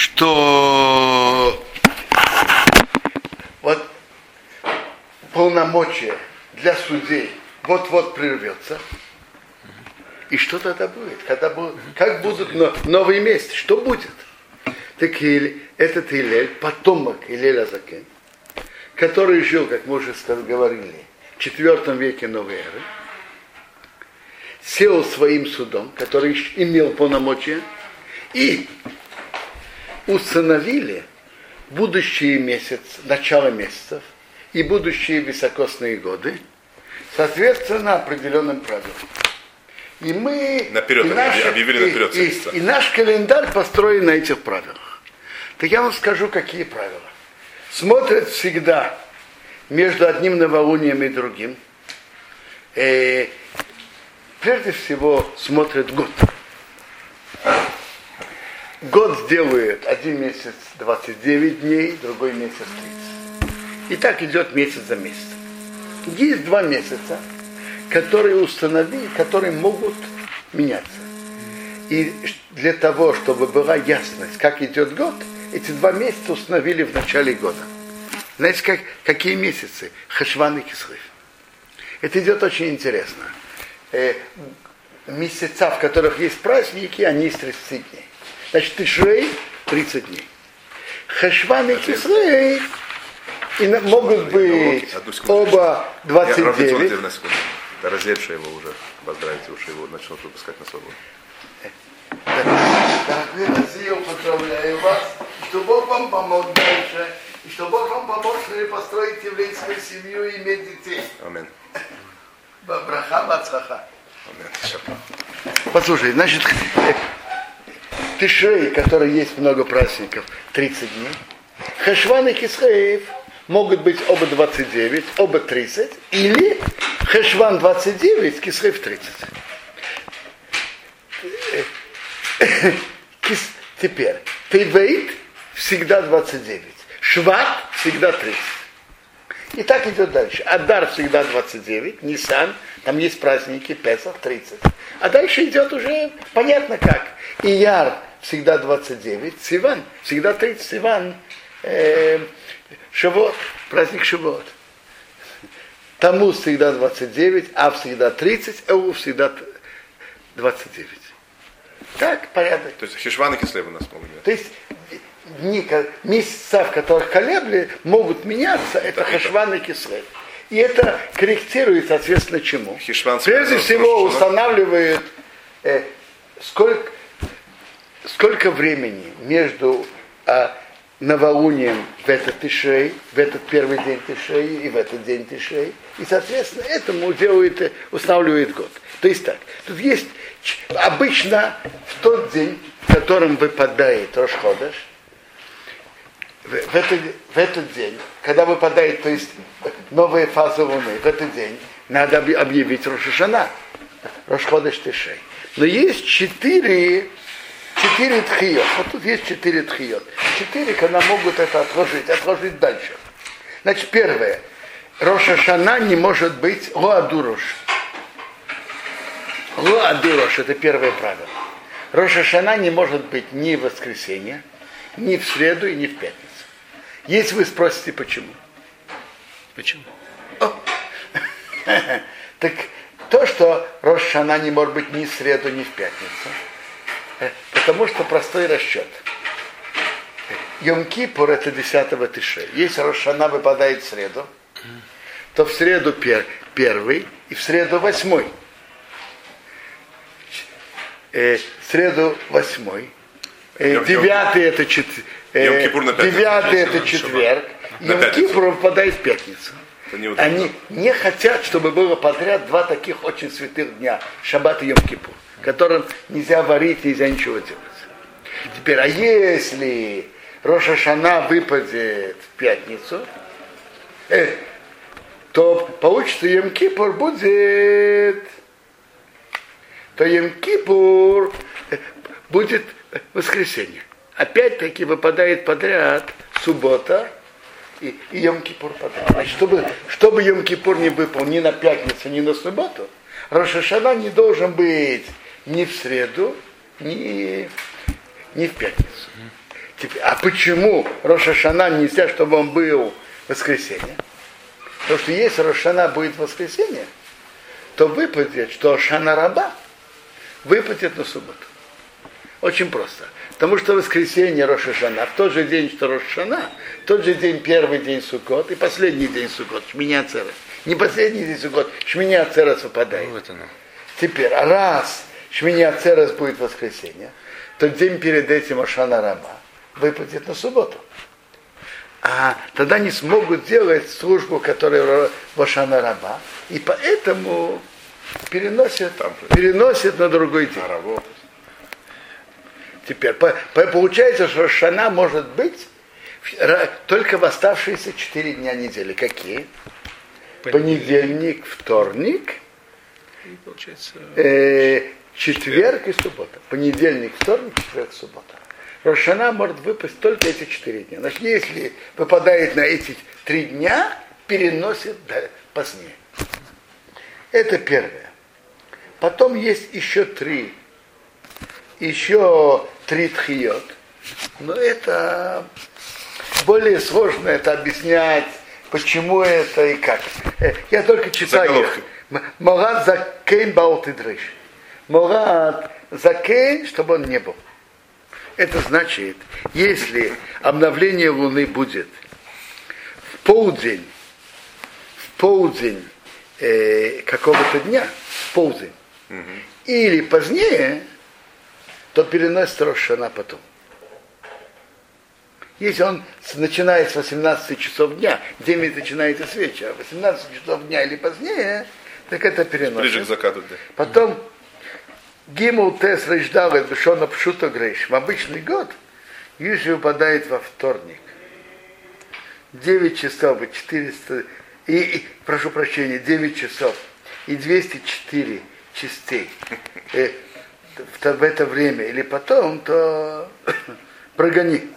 что вот полномочия для судей вот-вот прервется. И что тогда будет? Когда будут, как будут новые месяцы? Что будет? Так этот Илель, потомок Илеля Закен, который жил, как мы уже говорили, в IV веке новой эры, сел своим судом, который имел полномочия, и установили будущие месяцы, начало месяцев и будущие високосные годы, соответственно определенным правилам. И мы наперед, и наш, объявили наперед и, и, и наш календарь построен на этих правилах. Так я вам скажу, какие правила. Смотрят всегда между одним новолунием и другим. Э, прежде всего смотрят год. Год сделает один месяц 29 дней, другой месяц 30. И так идет месяц за месяцем. Есть два месяца, которые установили, которые могут меняться. И для того, чтобы была ясность, как идет год, эти два месяца установили в начале года. Знаете, как, какие месяцы? Хашван и Кислыв. Это идет очень интересно. Э, месяца, в которых есть праздники, они из 30 дней. Значит, Тишрей 30 дней. Хашван и Кислыв и могут быть оба 29. Да разлепшие его уже, поздравите, уж его начнут выпускать на свободу. Дорогой Россия, поздравляю вас, что Бог вам помог дальше, и что Бог вам помог построить еврейскую семью и иметь детей. Аминь. Браха бацаха. Послушай, значит, Тишрей, который есть много праздников, 30 дней. Хашван и Кисхаев – могут быть оба 29, оба 30, или Хешван 29, Кисрев 30. Теперь, Тейвейт всегда 29, Шват всегда 30. И так идет дальше. Адар всегда 29, Нисан, там есть праздники, Песах 30. А дальше идет уже понятно как. Ияр всегда 29, Сиван всегда 30, Сиван э, Шавот, праздник Шавот. Тому всегда 29, а всегда 30, Эу всегда 29. Так, порядок. То есть Хишван и Кислев у нас могут То есть дни, месяца, в которых колебли, могут меняться, это Хешван и Кислев. И это корректирует, соответственно, чему? Хишван Прежде всего устанавливает, э, сколько, сколько времени между а, новолунием в этот Тишей, в этот первый день Тишей и в этот день Тишей. И, соответственно, этому делает, устанавливает год. То есть так, тут есть обычно в тот день, в котором выпадает Рошходаш, в, в, этот, в этот день, когда выпадает, то есть новая фаза Луны, в этот день надо объявить Рошашана, Рошходаш Тишей. Но есть четыре четыре тхиот. Вот тут есть четыре тхиот. Четыре, когда могут это отложить, отложить дальше. Значит, первое. Роша Шана не может быть лоадурош. Лоадурош – это первое правило. Роша Шана не может быть ни в воскресенье, ни в среду и ни в пятницу. Если вы спросите, почему? Почему? Так то, что Рошана не может быть ни в среду, ни в пятницу – Потому что простой расчет. Йом-Кипур это 10 тыше. Если Рошана выпадает в среду, то в среду пер, первый и в среду восьмой. Э, в среду восьмой. Э, девятый это чет... э, девятый это четверг. Йом-Кипур выпадает в пятницу. Они не хотят, чтобы было подряд два таких очень святых дня. Шаббат и Йом-Кипур которым нельзя варить, нельзя ничего делать. Теперь, а если Роша Шана выпадет в пятницу, э, то получится Емкипур будет, то Емкипур э, будет воскресенье. Опять-таки выпадает подряд суббота и, и Йом-Кипур подряд. Значит, чтобы, чтобы Йом-Кипур не выпал ни на пятницу, ни на субботу, Рошашана не должен быть ни в среду, ни, ни в пятницу. Теперь, а почему Рошашана нельзя, чтобы он был в воскресенье? Потому что если Рошана будет в воскресенье, то выпадет, что Шана Раба выпадет на субботу. Очень просто. Потому что воскресенье Рошашана, в тот же день, что Рошашана, тот же день первый день Суккот и последний день Суккот, Шминя Церес. Не последний день Суккот, Шминя Церес выпадает. Ну, вот оно. Теперь, раз Шминя Церес будет воскресенье, то день перед этим Ашана Раба выпадет на субботу. А тогда не смогут делать службу, которая в Ашана Раба, и поэтому переносят, переносят на другой день. Теперь получается, что Шана может быть только в оставшиеся четыре дня недели. Какие? Понедельник, вторник, э, четверг и суббота. Понедельник, вторник, четверг, суббота. Рошана может выпасть только эти четыре дня. Значит, если выпадает на эти три дня, переносит позднее. Это первое. Потом есть еще три. Еще три тхиот. Но это более сложно это объяснять, почему это и как. Э, я только читаю их. Морат закейн баутидрыш. Морат закейн, чтобы он не был. Это значит, если обновление Луны будет в полдень, в полдень э, какого-то дня, в полдень, угу. или позднее, то переносит Рошана потом. Если он начинает с 18 часов дня, день начинается с вечера, 18 часов дня или позднее, так это переносит. Ближе к закату. Да. Потом Гимл Тес Рейждавет Бешона Пшута Грейш. В обычный год Южи выпадает во вторник. 9 часов и 400, и, и, прошу прощения, 9 часов и 204 частей э, в, в это время или потом, то прогони.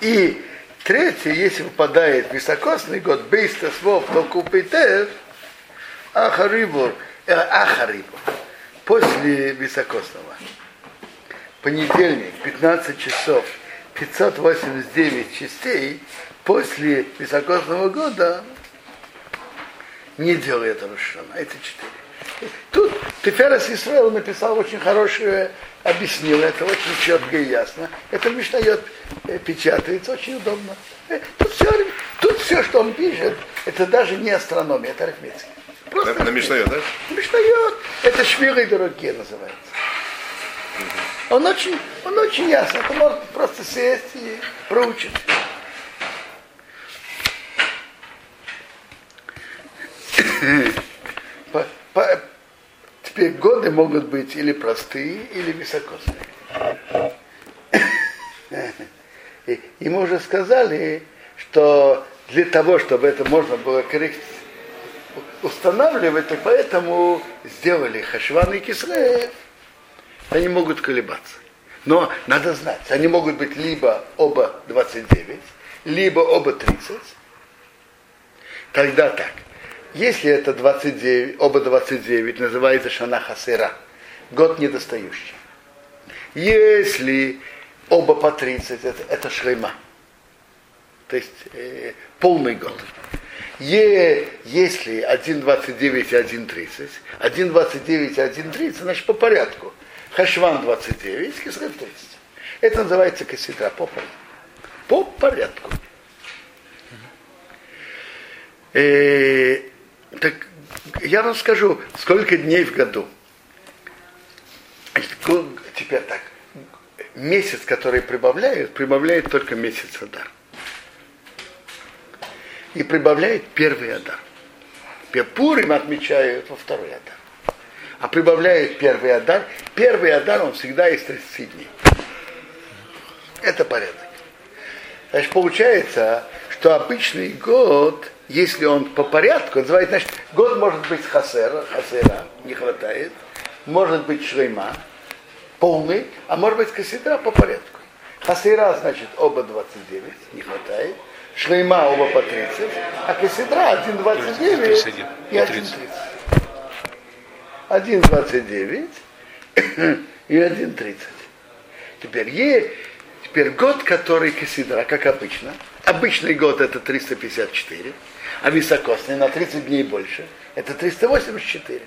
И третье, если выпадает високосный год, бейста свов, то купитев, Ахарибур, э, Ахарибур, после високосного. Понедельник, 15 часов, 589 частей, после високосного года не делает Рошана. Это четыре. Тут Теферас Исраил написал очень хорошее, объяснил это очень четко и ясно. Это Мишнает э, печатается, очень удобно. Э, тут все, тут все, что он пишет, это даже не астрономия, это арифметика. Просто на, на Мишнает, да? Мишнает. Это швиры дорогие называется. Он очень, он очень ясно. Это может просто сесть и проучить. По, по, теперь годы могут быть или простые, или високосные. И, и мы уже сказали, что для того, чтобы это можно было корректировать, устанавливать, и поэтому сделали Хашван и Кисреев. Они могут колебаться. Но надо знать, они могут быть либо оба 29, либо оба 30. Тогда так. Если это 29, оба 29, называется Шана Хасера, год недостающий. Если оба по 30, это, это шлема. То есть э, полный год. Е, если 1.29 и 1.30, 1.29 и 1.30, значит по порядку. Хашван 29, Кисрев 30. Это называется кассидра по порядку. По порядку. Э, так я вам скажу, сколько дней в году. Теперь так. Месяц, который прибавляют, прибавляет только месяц Адар и прибавляет первый Адар. Пурим отмечают во второй Адар. А прибавляет первый Адар. Первый Адар, он всегда из 30 дней. Это порядок. Значит, получается, что обычный год, если он по порядку, называется, значит, год может быть хасера, хасера, не хватает, может быть шлейма, полный, а может быть кассидра по порядку. Хасера, значит, оба 29, не хватает. Шлейма оба по 30, а Кесидра 1,29 и 1,30. 1,29 и один 30. Теперь, е, теперь год, который Кесидра, как обычно. Обычный год это 354, а високосный на 30 дней больше. Это 384.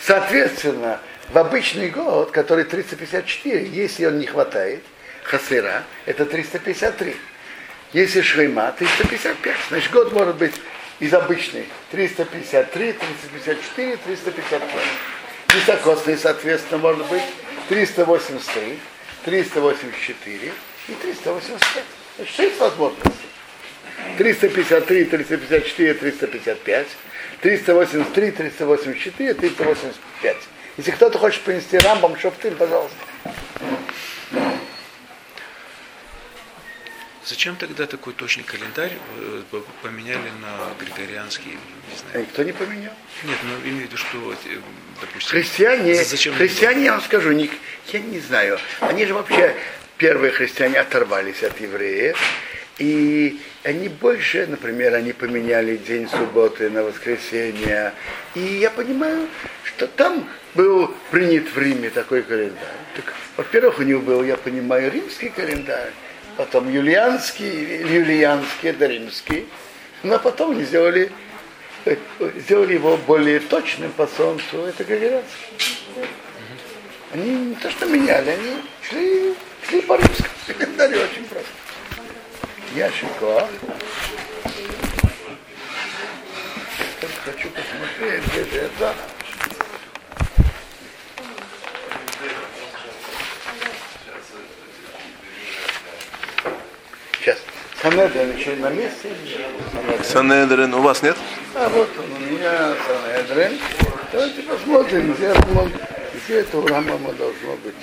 Соответственно, в обычный год, который 354, если он не хватает, хасыра, это 353. Если шрейма, 355. Значит, год может быть из обычной 353, 354, 355. Високосный, соответственно, может быть 383, 384 и 385. Значит, 6 возможностей. 353, 354, 355, 383, 384, 385. Если кто-то хочет принести рамбам шофтым, пожалуйста. Зачем тогда такой точный календарь э, поменяли на григорианский? Не знаю. Никто не поменял. Нет, но ну, имею в виду, что, э, допустим... Христиане, зачем христиане, я вам скажу, не, я не знаю, они же вообще, первые христиане оторвались от евреев, и они больше, например, они поменяли день субботы на воскресенье. И я понимаю, что там был принят в Риме такой календарь. Так, во-первых, у них был, я понимаю, римский календарь потом юлианский, юлианский, это римский, но потом они сделали, сделали его более точным по солнцу, это григорианский. Они не то что меняли, они шли, шли по римскому календарю, очень просто. Ященко. Хочу посмотреть, где же это. Санедрин еще на месте? Санедрин. у вас нет? А вот он у меня Санедрин. Давайте посмотрим, где, он, где это у Рамама должно быть.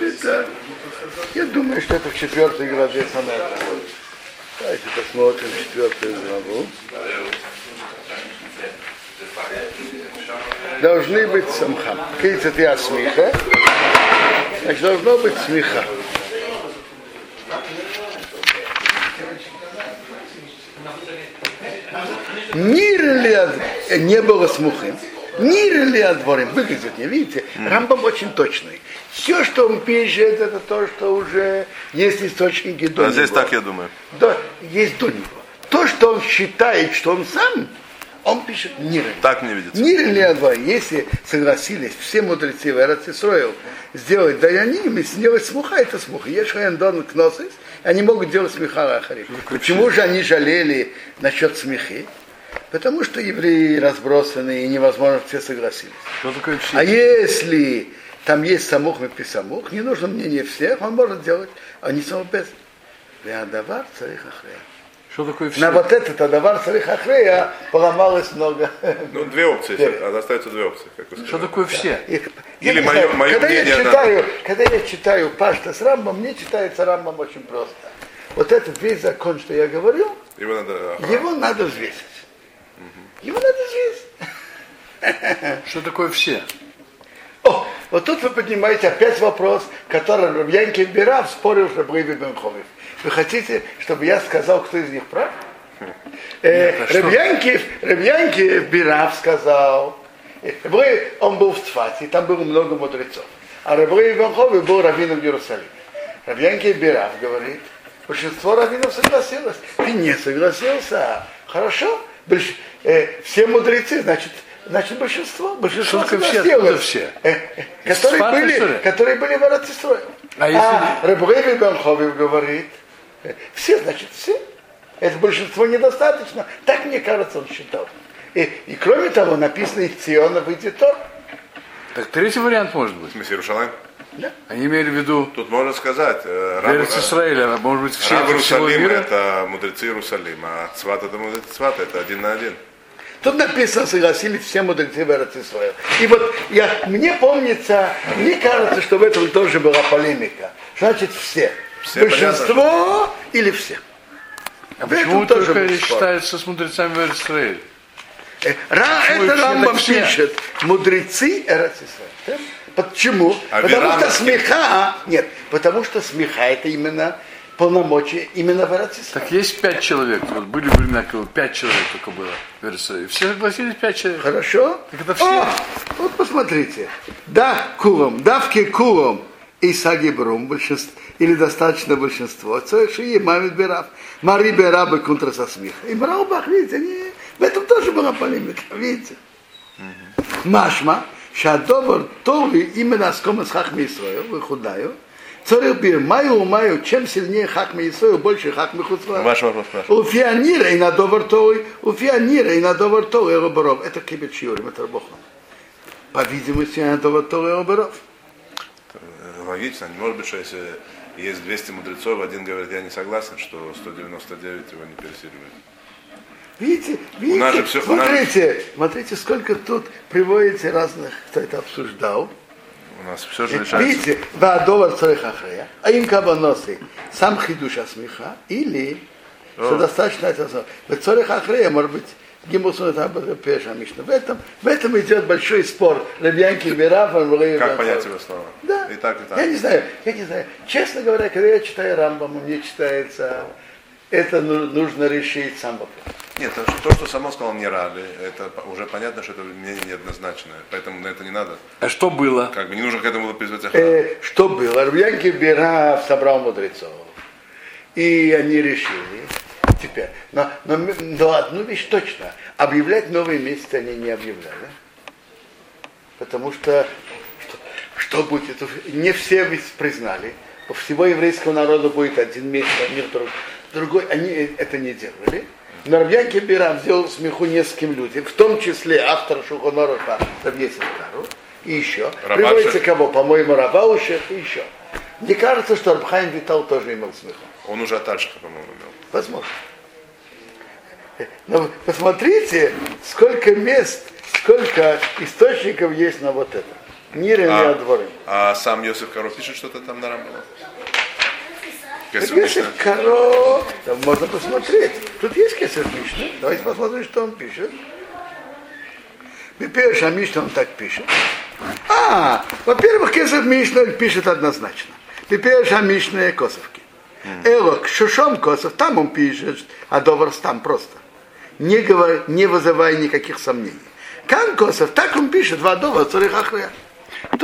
Это, я думаю, что это в четвертой главе Санедрин. Давайте посмотрим четвертую главу должны быть самха. Кейцет я смеха. Значит, должно быть смеха. Нир ли не было смухим. Нир ли отворим. Выглядит, не видите? Рамбам очень точный. Все, что он пишет, это то, что уже есть источники до а него. здесь так, я думаю. Да, есть до него. То, что он считает, что он сам, он пишет Нирель. Так мне видится. Нирель Леадва, если согласились все мудрецы в Эрцисроил сделать даяним и сделать смуха, это смуха. Ешхаен дон кносис, они могут делать смеха ахарим. Почему же они жалели насчет смехи? Потому что евреи разбросаны и невозможно все согласились. Что такое А если там есть самух и писамух, не нужно мнение всех, он может делать, а не саму без. Веадавар царих ахрея. Что такое все? На вот этот Адавар Сарих Ахрея поломалось много. Ну, две опции, а остается две опции. Как вы Что такое все? Или мое, мое когда мнение... Я читаю, на... Когда я читаю Пашта с Рамбом, мне читается Рамбом очень просто. Вот этот весь закон, что я говорю, его надо, ага. его надо взвесить. Угу. Его надо взвесить. Что такое все? О, вот тут вы поднимаете опять вопрос, который Рабьянки Бирав спорил с Рабгойби Бенховев. Вы хотите, чтобы я сказал, кто из них прав? Э, Рабьянкив, Рабьянкив Бирав сказал, э, он был в Цфате, там было много мудрецов. А Рабрей Иванховый был раввином в Иерусалиме. Рабьянкив Бирав говорит, большинство раввинов согласилось. Ты не согласился. Хорошо. Больш... Э, все мудрецы, значит, значит большинство. Большинство Шутка согласилось. Все, все? Э, которые, были, которые были в Арацистрое. А, если... а Рабрей Иванховый говорит, все, значит, все. Это большинство недостаточно. Так, мне кажется, он считал. И, и кроме того, написано, из Циона выйдет Тор. Так третий вариант может быть. В смысле, Иерушалайм? Да. Они имели в виду... Тут можно сказать... Э, раб, Израиля, а может быть, все раб Иерусалима это мудрецы Иерусалима, а Цват это мудрецы Цвата, это один на один. Тут написано, согласились все мудрецы в Израиля. И вот я, мне помнится, мне кажется, что в этом тоже была полемика. Значит, все. Все Большинство понятно, или все. А почему тоже только считается с мудрецами в Израиле? Э, Ра, это Рамбам пишет, мудрецы Почему? А потому что смеха, нет, потому что смеха это именно полномочия именно в Так есть пять человек. Вот были времена, когда пять человек только было в Иерусалиме. Все согласились пять человек. Хорошо. Так это все. О, вот посмотрите. Да, кулом, давки кулом и сагибрум, большинство, или достаточно большинство. Цоиши мамит берав. Мари берабы контра со смеха. И Браубах, видите, они, в этом тоже была полемика, видите. Машма, шадовар толи именно с комас хахми Исраил, выхудаю, Царил бир, маю, маю, чем сильнее хакми Исраил, больше хакми Хуцва. Ваш вопрос спрашивает. У фианира и на довар той, у фианира и на довар той, Роборов. Это кибет шиурим, это Рабохан. По видимости, на довар той, Роборов. Логично, не может быть, что если есть 200 мудрецов, один говорит, я не согласен, что 199 его не переселивает. Видите, видите, у нас же все, смотрите, нас... смотрите, сколько тут приводите разных, кто это обсуждал. У нас все же решается. Видите, Ваадова Царихахрея, а им кабаносы, сам хидуш смеха, или, О. что достаточно это В Царихахрея, может быть, Гимусун это Пеша Мишна. В этом, в этом идет большой спор. Рабьянки Берафа, Как понять его слова? Да. И так, и так. Я не знаю, я не знаю. Честно говоря, когда я читаю Рамбаму, мне читается, это нужно решить сам вопрос. Нет, то, то, что само сказал не рады, это уже понятно, что это мнение неоднозначное, поэтому на это не надо. А что было? Как бы не нужно к этому было призвать э, Что было? Рабьянки Бераф собрал мудрецов. И они решили, теперь. Но, но, но одну вещь точно. Объявлять новые месяцы они не объявляли. Потому что что, что будет? Не все признали. У всего еврейского народа будет один месяц, а мир друг, другой. Они это не делали. Но Рабьянки Бирам сделал смеху нескольким людям, в том числе автор Шухонороха Рабьесин Кару, и еще. Рабаши. Приводится кого? По-моему, Рабаушев и еще. Мне кажется, что Рабхайм Витал тоже имел смеху. Он уже от Альшиха, по-моему, имел. Возможно. Но посмотрите, сколько мест, сколько источников есть на вот это. Мир а, дворы. А сам Йосиф Каро пишет что-то там на Рамбала? Йосиф Каро, там можно посмотреть. Тут есть Кесар Мишна. Давайте посмотрим, что он пишет. Пипеш Мишна он так пишет. А, во-первых, Кесар Мишна пишет однозначно. Пипеш Мишна Косовки. Элок, Шушом Косов, там он пишет, а Доварс там просто не, говор, не вызывая никаких сомнений. Кан Косов, так он пишет, Вадова Царихахрия. Тут